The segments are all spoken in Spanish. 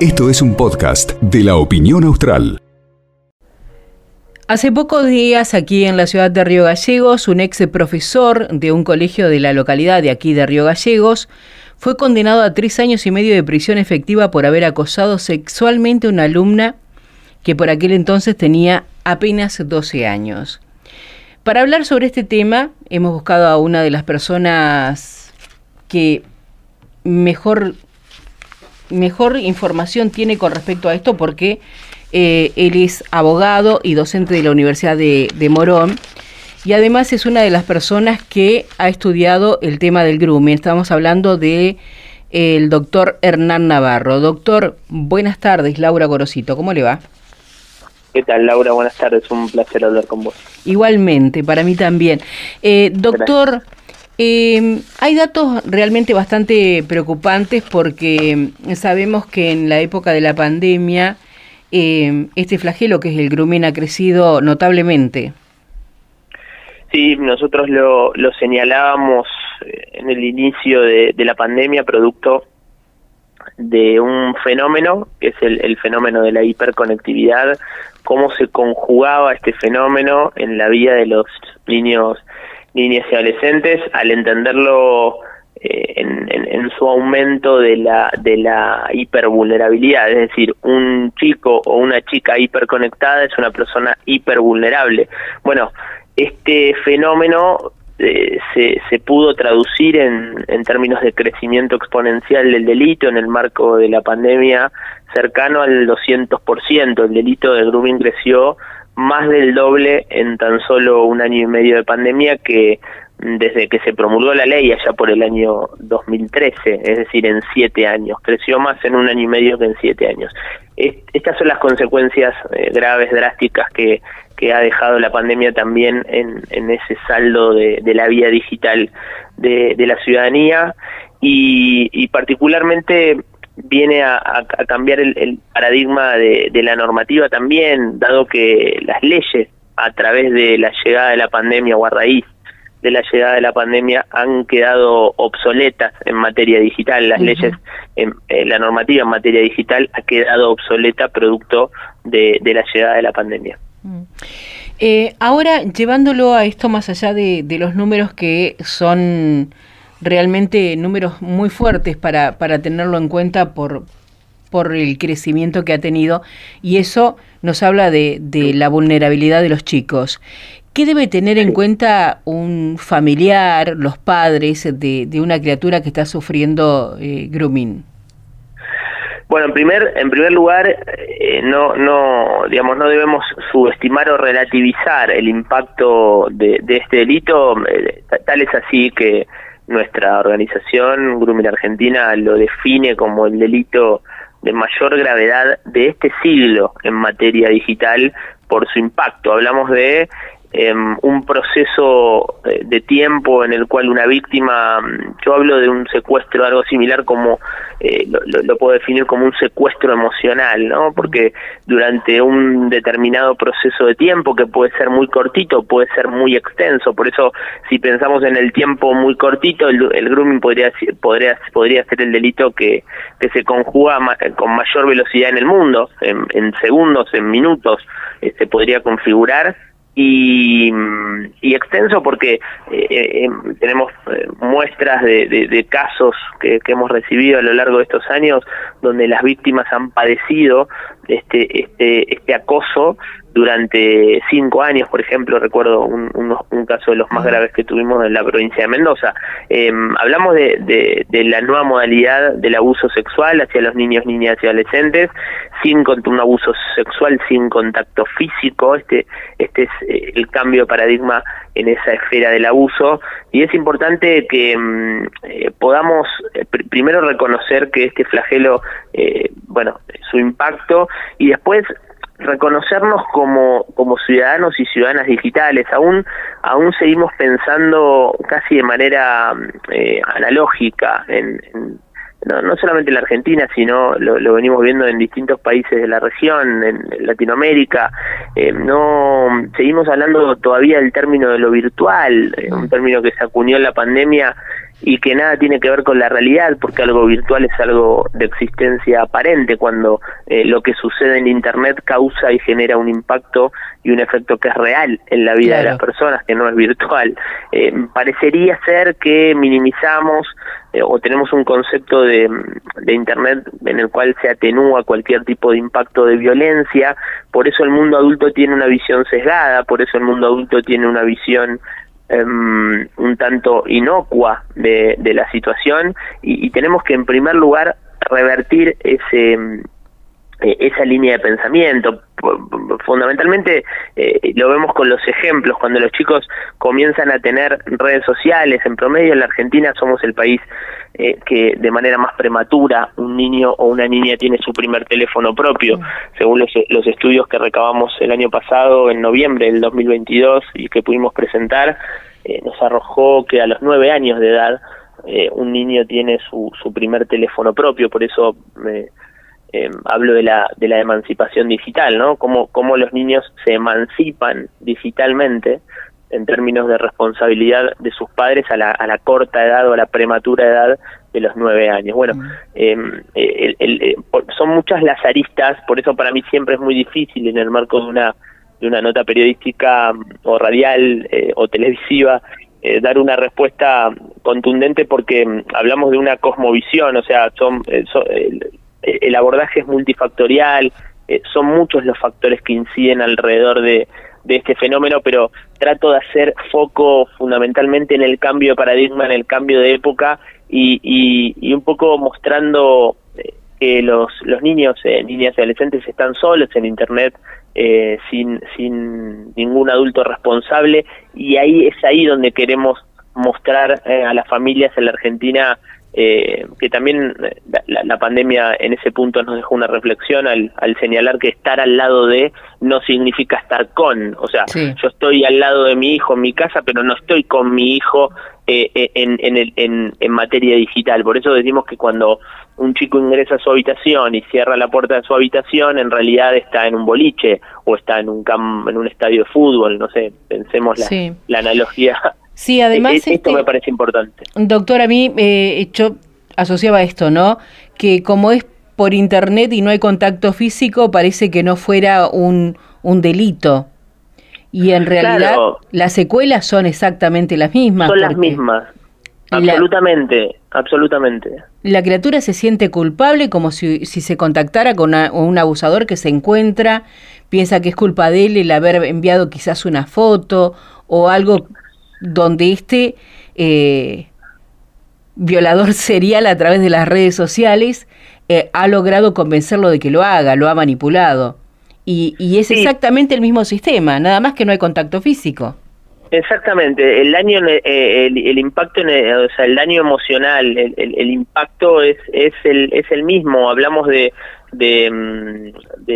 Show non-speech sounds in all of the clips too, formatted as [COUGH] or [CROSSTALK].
Esto es un podcast de la opinión austral. Hace pocos días, aquí en la ciudad de Río Gallegos, un ex profesor de un colegio de la localidad de aquí de Río Gallegos fue condenado a tres años y medio de prisión efectiva por haber acosado sexualmente a una alumna que por aquel entonces tenía apenas 12 años. Para hablar sobre este tema, hemos buscado a una de las personas que mejor mejor información tiene con respecto a esto porque eh, él es abogado y docente de la Universidad de, Morón y además es una de las personas que ha estudiado el tema del grooming. Estamos hablando de el doctor Hernán Navarro. Doctor, buenas tardes, Laura Gorosito, ¿cómo le va? ¿Qué tal, Laura? Buenas tardes, un placer hablar con vos. Igualmente, para mí también. Eh, doctor, eh, hay datos realmente bastante preocupantes porque sabemos que en la época de la pandemia eh, este flagelo que es el grumen ha crecido notablemente. Sí, nosotros lo, lo señalábamos eh, en el inicio de, la pandemia producto de un fenómeno, que es el, fenómeno de la hiperconectividad, cómo se conjugaba este fenómeno en la vida de los niños niñas y adolescentes al entenderlo eh, en, en, su aumento de la de la hipervulnerabilidad, es decir, un chico o una chica hiperconectada es una persona hipervulnerable. Bueno, este fenómeno eh, se, se pudo traducir en, en términos de crecimiento exponencial del delito en el marco de la pandemia cercano al 200%. El delito de grooming creció más del doble en tan solo un año y medio de pandemia que desde que se promulgó la ley allá por el año 2013, es decir, en siete años. Creció más en un año y medio que en siete años. Estas son las consecuencias eh, graves, drásticas que, que ha dejado la pandemia también en, en ese saldo de, de la vía digital de, de la ciudadanía y, y particularmente viene a, cambiar el, paradigma de, la normativa también, dado que las leyes a través de la llegada de la pandemia o a raíz de la llegada de la pandemia han quedado obsoletas en materia digital. Las leyes, en, eh, la normativa en materia digital ha quedado obsoleta producto de, la llegada de la pandemia. Mm. Eh, ahora, llevándolo a esto más allá de los números que son realmente números muy fuertes para, para tenerlo en cuenta por, por el crecimiento que ha tenido y eso nos habla de, de la vulnerabilidad de los chicos. ¿Qué debe tener en cuenta un familiar, los padres de, de una criatura que está sufriendo eh, grooming? Bueno, en primer, en primer lugar, eh, no, no, digamos, no debemos subestimar o relativizar el impacto de, de este delito. Eh, tal es así que nuestra organización, Grooming Argentina, lo define como el delito de mayor gravedad de este siglo en materia digital por su impacto. Hablamos de un proceso eh, de tiempo en el cual una víctima, mm, yo hablo de un secuestro, algo similar como, eh, lo, puedo definir como un secuestro emocional, ¿no? Porque durante un determinado proceso de tiempo, que puede ser muy cortito, puede ser muy extenso, por eso si pensamos en el tiempo muy cortito, el, grooming podría, podría, podría ser el delito que, que se conjuga con mayor velocidad en el mundo, en, en segundos, en minutos, se este, podría configurar y, y extenso porque eh, eh, em, tenemos eh, muestras de, de, casos que, que, hemos recibido a lo largo de estos años donde las víctimas han padecido este este este acoso durante cinco años, por ejemplo, recuerdo un, un, caso de los más graves que tuvimos en la provincia de Mendoza. Em, hablamos de, de, la nueva modalidad del abuso sexual hacia los niños, niñas y adolescentes, sin un abuso sexual, sin contacto físico. Este, este es eh, el cambio de paradigma en esa esfera del abuso y es importante que em, eh, podamos eh, primero reconocer que este flagelo, bueno, su impacto y después reconocernos como, como ciudadanos y ciudadanas digitales. Aún, aún seguimos pensando casi de manera eh, analógica en, no, no, solamente en la Argentina, sino lo, venimos viendo en distintos países de la región, en, Latinoamérica. Eh, no seguimos hablando todavía del término de lo virtual, eh, un término que se acuñó en la pandemia y que nada tiene que ver con la realidad, porque algo virtual es algo de existencia aparente, cuando eh, lo que sucede en Internet causa y genera un impacto y un efecto que es real en la vida de las personas, que no es virtual. Eh, parecería ser que minimizamos eh, o tenemos un concepto de, Internet en el cual se atenúa cualquier tipo de impacto de violencia, por eso el mundo adulto tiene una visión sesgada, por eso el mundo adulto tiene una visión Em, un tanto inocua de, de la situación y, tenemos que en primer lugar revertir ese eh, esa línea de pensamiento. Fundamentalmente eh, lo vemos con los ejemplos, cuando los chicos comienzan a tener redes sociales, en promedio en la Argentina somos el país eh, que de manera más prematura un niño o una niña tiene su primer teléfono propio, según los, los estudios que recabamos el año pasado, en noviembre del 2022, y que pudimos presentar, nos arrojó que a los nueve años de edad un niño tiene su, su primer teléfono propio, por eso... eh, hablo de la, de la emancipación digital, ¿no? Cómo, cómo los niños se emancipan digitalmente en términos de responsabilidad de sus padres a la, a la corta edad o a la prematura edad de los nueve años. Bueno, em, eh, son muchas las aristas, por eso para mí siempre es muy difícil en el marco de una, de una nota periodística mm, o radial eh, o televisiva eh, dar una respuesta contundente porque mm, hablamos de una cosmovisión, o sea, son, son el abordaje es multifactorial, eh, son muchos los factores que inciden alrededor de, este fenómeno, pero trato de hacer foco fundamentalmente en el cambio de paradigma, en el cambio de época y, y, un poco mostrando eh, que los, los niños, eh, niñas y adolescentes están solos en Internet eh, sin, sin ningún adulto responsable y ahí es ahí donde queremos mostrar a las familias en la Argentina eh, que también eh, la, pandemia en ese punto nos dejó una reflexión al, al, señalar que estar al lado de no significa estar con, o sea, yo estoy al lado de mi hijo en mi casa, pero no estoy con mi hijo eh, eh en, en, el, en, en materia digital. Por eso decimos que cuando un chico ingresa a su habitación y cierra la puerta de su habitación, en realidad está en un boliche o está en un, en un estadio de fútbol, no sé, pensemos la, la analogía Sí, además... E-, esto este, me parece importante. Doctor, a mí eh, yo asociaba esto, ¿no? Que como es por internet y no hay contacto físico, parece que no fuera un, un delito. Y en realidad las secuelas son exactamente las mismas. Son las mismas. Absolutamente, absolutamente. La criatura se siente culpable como si, si se contactara con un abusador que se encuentra, piensa que es culpa de él el haber enviado quizás una foto o algo donde este eh, violador [LAUGHS] serial a través de las redes sociales eh, ha logrado convencerlo de que lo haga, lo ha manipulado. Y, y es exactamente el mismo sistema, nada más que no hay contacto físico. Exactamente, el daño, eh, el, impacto, o sea, el daño emocional, el, el, impacto es es el es el mismo. Hablamos de de, mm,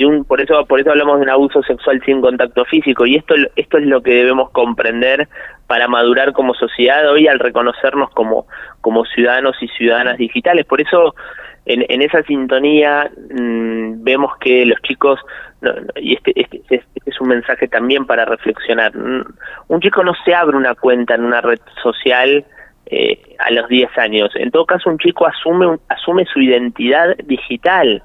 un, por eso por eso hablamos de un abuso sexual sin contacto físico y esto esto es lo que debemos comprender para madurar como sociedad hoy al reconocernos como como ciudadanos y ciudadanas digitales. Por eso en, en esa sintonía mm, vemos que los chicos y este, este, este, es un mensaje también para reflexionar mm, un chico no se abre una cuenta en una red social eh, a los 10 años. En todo caso un chico asume asume su identidad digital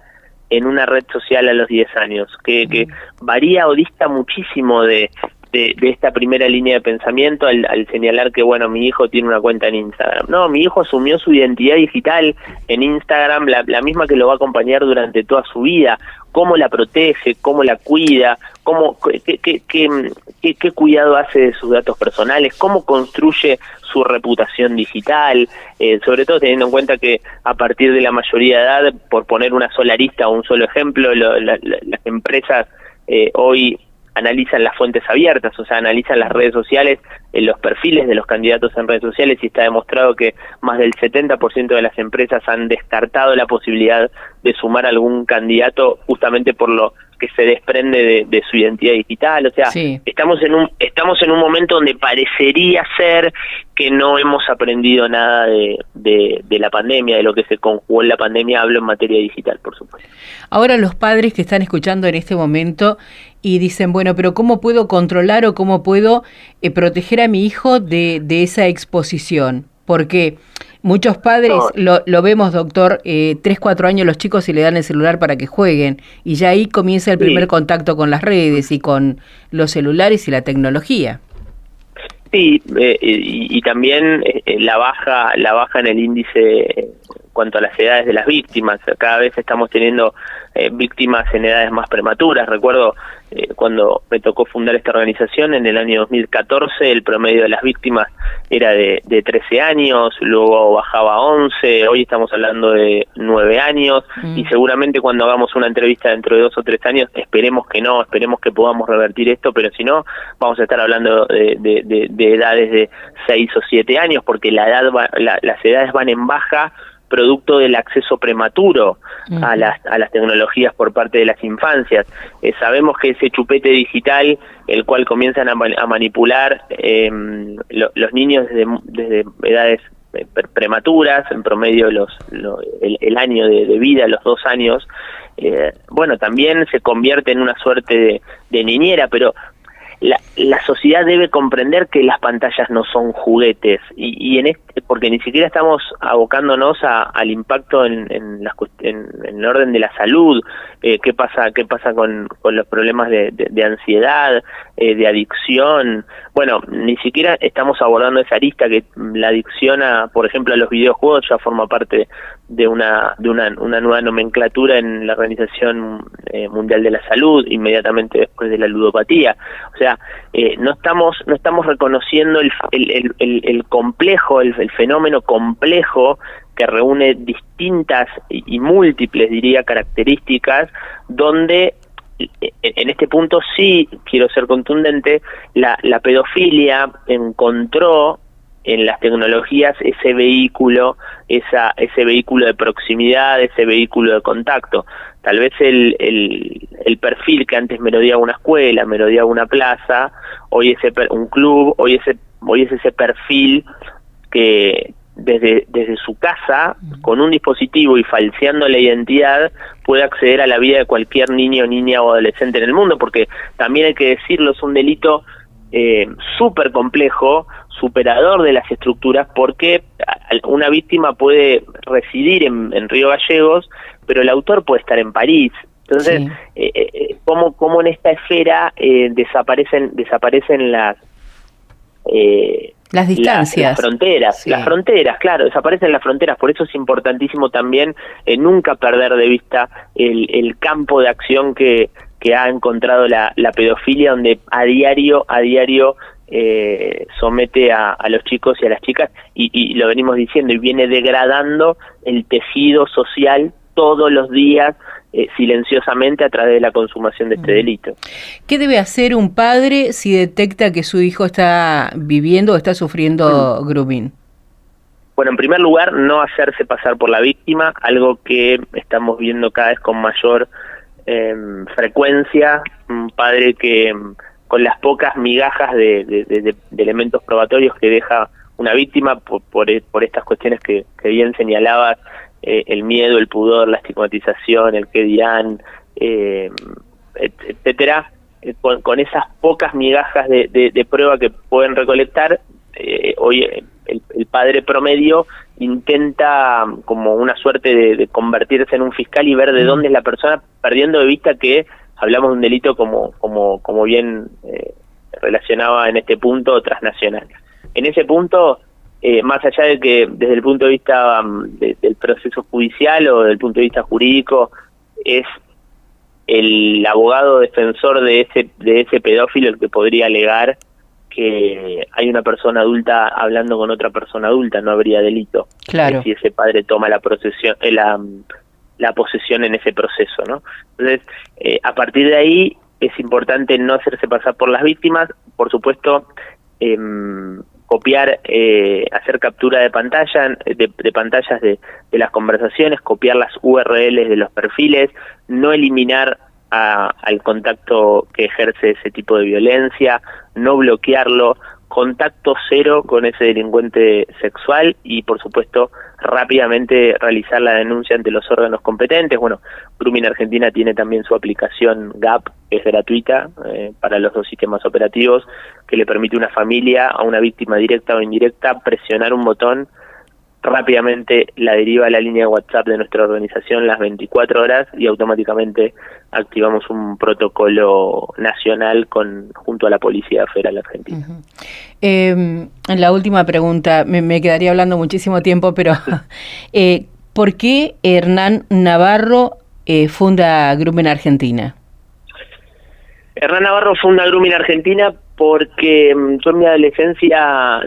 en una red social a los 10 años, que, que varía o dista muchísimo de, de, esta primera línea de pensamiento al, al, señalar que, bueno, mi hijo tiene una cuenta en Instagram. No, mi hijo asumió su identidad digital en Instagram, la, la misma que lo va a acompañar durante toda su vida. Cómo la protege, cómo la cuida, cómo, qué, qué, qué, cuidado hace de sus datos personales, cómo construye su reputación digital, eh, sobre todo teniendo en cuenta que a partir de la mayoría de edad, por poner una sola lista o un solo ejemplo, las empresas eh, hoy analizan las fuentes abiertas, o sea, analizan las redes sociales, en los perfiles de los candidatos en redes sociales y está demostrado que más del 70% de las empresas han descartado la posibilidad de sumar algún candidato justamente por lo que se desprende de, su identidad digital, o sea, estamos en un estamos en un momento donde parecería ser que no hemos aprendido nada de, de, la pandemia, de lo que se conjugó en la pandemia, hablo en materia digital, por supuesto. Ahora los padres que están escuchando en este momento y dicen, bueno, pero ¿cómo puedo controlar o cómo puedo eh, proteger a mi hijo de, de esa exposición? Porque muchos padres, lo, lo, vemos, doctor, eh, tres, cuatro años los chicos y le dan el celular para que jueguen. Y ya ahí comienza el primer contacto con las redes y con los celulares y la tecnología. Sí, eh, y, también eh, la baja la baja en el índice cuanto a las edades de las víctimas. Cada vez estamos teniendo eh, víctimas en edades más prematuras. Recuerdo eh, cuando me tocó fundar esta organización en el año 2014, el promedio de las víctimas era de, de 13 años, luego bajaba a 11, hoy estamos hablando de 9 años mm. y seguramente cuando hagamos una entrevista dentro de dos o tres años, esperemos que no, esperemos que podamos revertir esto, pero si no, vamos a estar hablando de, de, edades de 6 o 7 años porque la edad las edades van en baja producto del acceso prematuro a, las, a las tecnologías por parte de las infancias. Eh, sabemos que ese chupete digital, el cual comienzan a, manipular em, los niños desde, desde edades eh, prematuras, en promedio los, el, año de, vida, los dos años, eh, bueno, también se convierte en una suerte de, de niñera, pero la, la, sociedad debe comprender que las pantallas no son juguetes y, y en este, porque ni siquiera estamos abocándonos al impacto en, en, en, el orden de la salud, eh, qué pasa qué pasa con, con los problemas de, de, ansiedad, eh, de adicción. Bueno, ni siquiera estamos abordando esa arista que la adicción a, por ejemplo, a los videojuegos ya forma parte de una de una, una nueva nomenclatura en la Organización eh, Mundial de la Salud inmediatamente después de la ludopatía. O sea, eh, no estamos no estamos reconociendo el, el, el, el complejo, el, fenómeno complejo que reúne distintas y, múltiples, diría, características, donde eh, en este punto sí quiero ser contundente, la, la pedofilia encontró en las tecnologías ese vehículo, esa, ese vehículo de proximidad, ese vehículo de contacto. Tal vez el, el, perfil que antes merodeaba una escuela, merodeaba una plaza, hoy es un club, hoy, ese, hoy es ese perfil que desde, desde su casa, con un dispositivo y falseando la identidad, puede acceder a la vida de cualquier niño, niña o adolescente en el mundo, porque también hay que decirlo, es un delito eh, súper complejo, superador de las estructuras, porque una víctima puede residir en, Río Gallegos, pero el autor puede estar en París. Entonces, eh, eh, eh ¿cómo, en esta esfera eh, desaparecen, desaparecen las... las distancias. Las, fronteras, las fronteras, claro, desaparecen las fronteras, por eso es importantísimo también nunca perder de vista el, el campo de acción que, que ha encontrado la, la pedofilia, donde a diario, a diario eh, somete a, los chicos y a las chicas y, lo venimos diciendo y viene degradando el tejido social todos los días eh, silenciosamente a través de la consumación de este delito. ¿Qué debe hacer un padre si detecta que su hijo está viviendo o está sufriendo grooming? Bueno, en primer lugar, no hacerse pasar por la víctima, algo que estamos viendo cada vez con mayor em, frecuencia, un padre que con las pocas migajas de, elementos probatorios que deja una víctima por, por, estas cuestiones que, bien señalabas, eh, el miedo, el pudor, la estigmatización, el que dirán, eh, etcétera, eh, con, esas pocas migajas de, prueba que pueden recolectar, hoy el, el, padre promedio intenta como una suerte de, convertirse en un fiscal y ver de dónde es la persona, perdiendo de vista que hablamos de un delito como, como, como bien eh, relacionaba en este punto transnacional. En ese punto, eh, más allá de que desde el punto de vista mm, del proceso judicial o del punto de vista jurídico, es el abogado defensor de ese, de ese pedófilo el que podría alegar que hay una persona adulta hablando con otra persona adulta, no habría delito. Claro. Si ese padre toma la procesión, eh, la, la posesión en ese proceso, ¿no? Entonces, eh, a partir de ahí es importante no hacerse pasar por las víctimas, por supuesto, em, copiar, eh, hacer captura de pantalla, de, pantallas de, las conversaciones, copiar las URLs de los perfiles, no eliminar al contacto que ejerce ese tipo de violencia, no bloquearlo, contacto cero con ese delincuente sexual y por supuesto rápidamente realizar la denuncia ante los órganos competentes. Bueno, Grooming Argentina tiene también su aplicación GAP, que es gratuita eh, para los dos sistemas operativos, que le permite a una familia, a una víctima directa o indirecta, presionar un botón rápidamente la deriva a la línea de WhatsApp de nuestra organización las 24 horas y automáticamente activamos un protocolo nacional con junto a la Policía Federal Argentina. eh, la última pregunta, me, quedaría hablando muchísimo tiempo, pero [LAUGHS] eh, ¿por qué Hernán Navarro eh, funda Grumen Argentina? Hernán Navarro funda Grumen Argentina porque mm, yo en mi adolescencia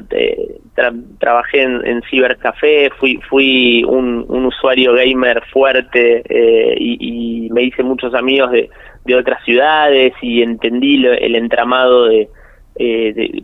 eh, trabajé en, cibercafé, fui, fui un, usuario gamer fuerte eh, y, me hice muchos amigos de, otras ciudades y entendí el entramado de, eh,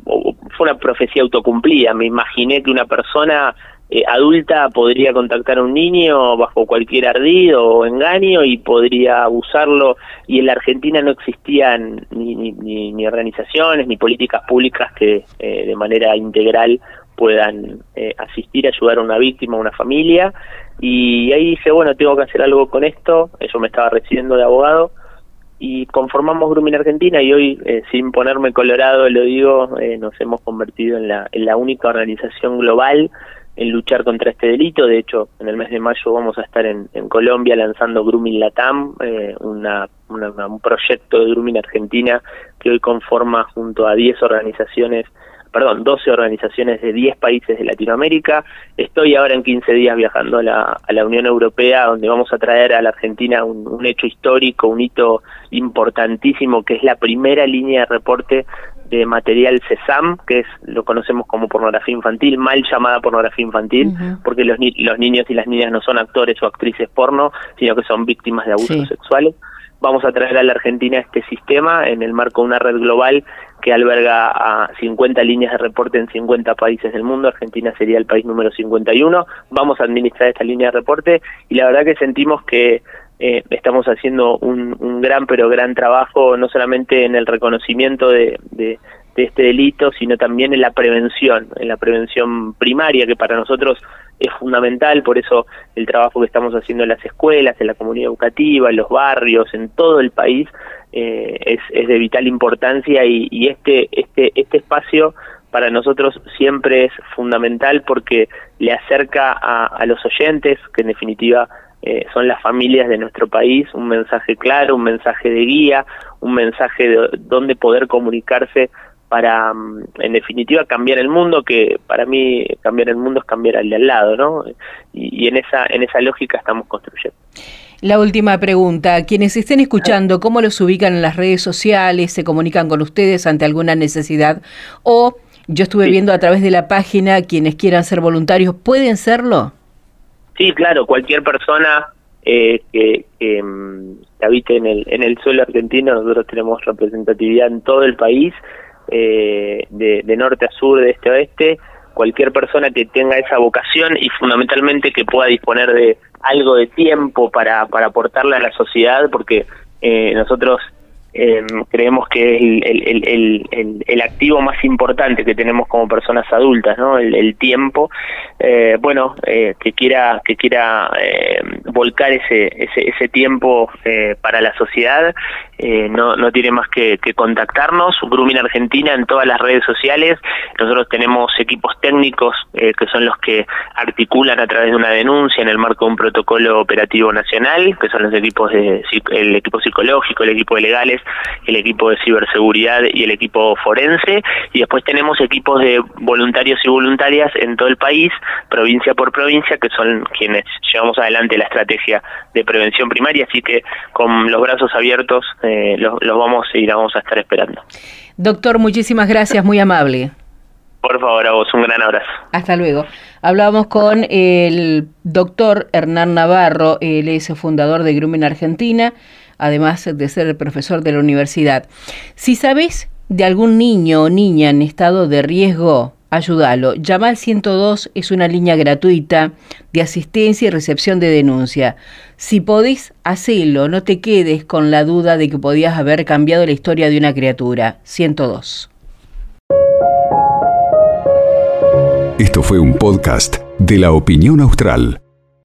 fue una profecía autocumplida, me imaginé que una persona eh, adulta podría contactar a un niño bajo cualquier ardido o engaño y podría abusarlo y en la Argentina no existían ni, ni, ni, organizaciones ni políticas públicas que eh, de manera integral puedan eh, asistir, ayudar a una víctima, a una familia. Y ahí dije, bueno, tengo que hacer algo con esto, eso me estaba recibiendo de abogado. Y conformamos Grooming Argentina y hoy, sin ponerme colorado, lo digo, nos hemos convertido en la, única organización global en luchar contra este delito. De hecho, en el mes de mayo vamos a estar en, Colombia lanzando Grooming Latam, eh, una, un proyecto de Grooming Argentina que hoy conforma junto a 10 organizaciones perdón, 12 organizaciones de 10 países de Latinoamérica. Estoy ahora en 15 días viajando a la, a la Unión Europea, donde vamos a traer a la Argentina un, un, hecho histórico, un hito importantísimo, que es la primera línea de reporte de material CESAM, que es lo conocemos como pornografía infantil, mal llamada pornografía infantil, porque los, los niños y las niñas no son actores o actrices porno, sino que son víctimas de abusos sexuales. Vamos a traer a la Argentina este sistema en el marco de una red global que alberga a 50 líneas de reporte en 50 países del mundo. Argentina sería el país número 51. Vamos a administrar esta línea de reporte y la verdad que sentimos que eh, estamos haciendo un, un, gran pero gran trabajo no solamente en el reconocimiento de, de, este delito sino también en la prevención en la prevención primaria que para nosotros es fundamental. Por eso el trabajo que estamos haciendo en las escuelas en la comunidad educativa en los barrios en todo el país eh, es, de vital importancia y, y este este este espacio para nosotros siempre es fundamental porque le acerca a, a los oyentes que en definitiva eh, son las familias de nuestro país, un mensaje claro, un mensaje de guía, un mensaje de dónde poder comunicarse para, mm, en definitiva, cambiar el mundo, que para mí cambiar el mundo es cambiar al de al lado, ¿no? Y, en, esa, en esa lógica estamos construyendo. La última pregunta. Quienes estén escuchando, ¿cómo los ubican en las redes sociales? ¿Se comunican con ustedes ante alguna necesidad? O yo estuve viendo a través de la página, quienes quieran ser voluntarios, ¿pueden serlo? Sí, claro, cualquier persona eh, que, mm, que, habite en el, en el suelo argentino, nosotros tenemos representatividad en todo el país, eh, de, norte a sur, de este a oeste, cualquier persona que tenga esa vocación y fundamentalmente que pueda disponer de algo de tiempo para, para aportarle a la sociedad, porque eh, nosotros eh, creemos que es el, el, el, el, activo más importante que tenemos como personas adultas, ¿no? El, tiempo. Eh, bueno, eh, que quiera que quiera eh, volcar ese, ese, ese tiempo eh, para la sociedad, no, no tiene más que, que contactarnos. Grooming Argentina en todas las redes sociales. Nosotros tenemos equipos técnicos que son los que articulan a través de una denuncia en el marco de un protocolo operativo nacional, que son los equipos de el equipo psicológico, el equipo de legales el equipo de ciberseguridad y el equipo forense, y después tenemos equipos de voluntarios y voluntarias en todo el país, provincia por provincia, que son quienes llevamos adelante la estrategia de prevención primaria, así que con los brazos abiertos eh, los, vamos y la vamos a estar esperando. Doctor, muchísimas gracias, muy amable. Por favor, a vos, un gran abrazo. Hasta luego. Hablábamos con el doctor Hernán Navarro, él es fundador de Grumen Argentina además de ser el profesor de la universidad. Si sabes de algún niño o niña en estado de riesgo, ayúdalo. Llama al 102, es una línea gratuita de asistencia y recepción de denuncia. Si podés, hacelo, no te quedes con la duda de que podías haber cambiado la historia de una criatura. 102. Esto fue un podcast de la opinión austral.